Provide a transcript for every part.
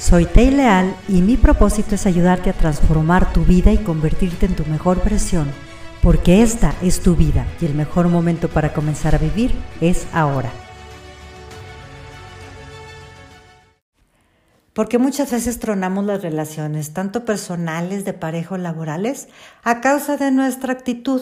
Soy Tei Leal y mi propósito es ayudarte a transformar tu vida y convertirte en tu mejor versión, porque esta es tu vida y el mejor momento para comenzar a vivir es ahora. Porque muchas veces tronamos las relaciones, tanto personales, de pareja laborales, a causa de nuestra actitud.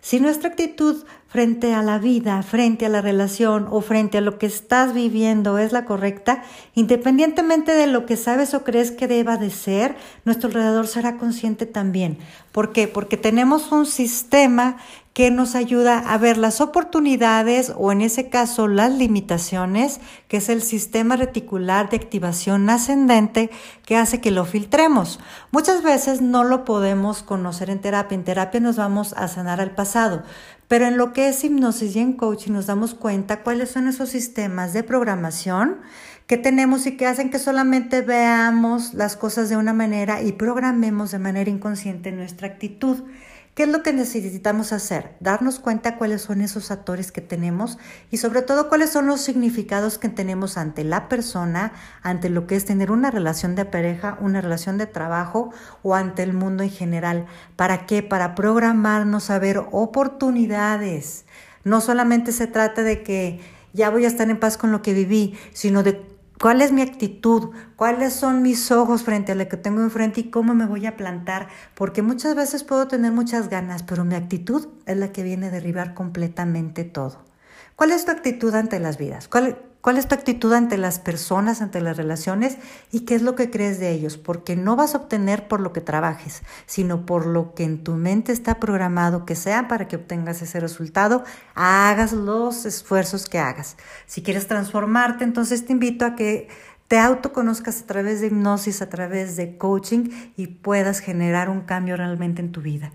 Si nuestra actitud frente a la vida, frente a la relación o frente a lo que estás viviendo es la correcta, independientemente de lo que sabes o crees que deba de ser, nuestro alrededor será consciente también. ¿Por qué? Porque tenemos un sistema que nos ayuda a ver las oportunidades o en ese caso las limitaciones, que es el sistema reticular de activación ascendente que hace que lo filtremos. Muchas veces no lo podemos conocer en terapia. En terapia nos vamos a sanar al pasado, pero en lo que es hipnosis y en coaching nos damos cuenta cuáles son esos sistemas de programación que tenemos y que hacen que solamente veamos las cosas de una manera y programemos de manera inconsciente nuestra actitud. ¿Qué es lo que necesitamos hacer? Darnos cuenta cuáles son esos actores que tenemos y sobre todo cuáles son los significados que tenemos ante la persona, ante lo que es tener una relación de pareja, una relación de trabajo o ante el mundo en general. ¿Para qué? Para programarnos a ver oportunidades. No solamente se trata de que ya voy a estar en paz con lo que viví, sino de ¿Cuál es mi actitud? ¿Cuáles son mis ojos frente a lo que tengo enfrente y cómo me voy a plantar? Porque muchas veces puedo tener muchas ganas, pero mi actitud es la que viene a derribar completamente todo. ¿Cuál es tu actitud ante las vidas? ¿Cuál, ¿Cuál es tu actitud ante las personas, ante las relaciones y qué es lo que crees de ellos? Porque no vas a obtener por lo que trabajes, sino por lo que en tu mente está programado que sea para que obtengas ese resultado, hagas los esfuerzos que hagas. Si quieres transformarte, entonces te invito a que te autoconozcas a través de hipnosis, a través de coaching y puedas generar un cambio realmente en tu vida.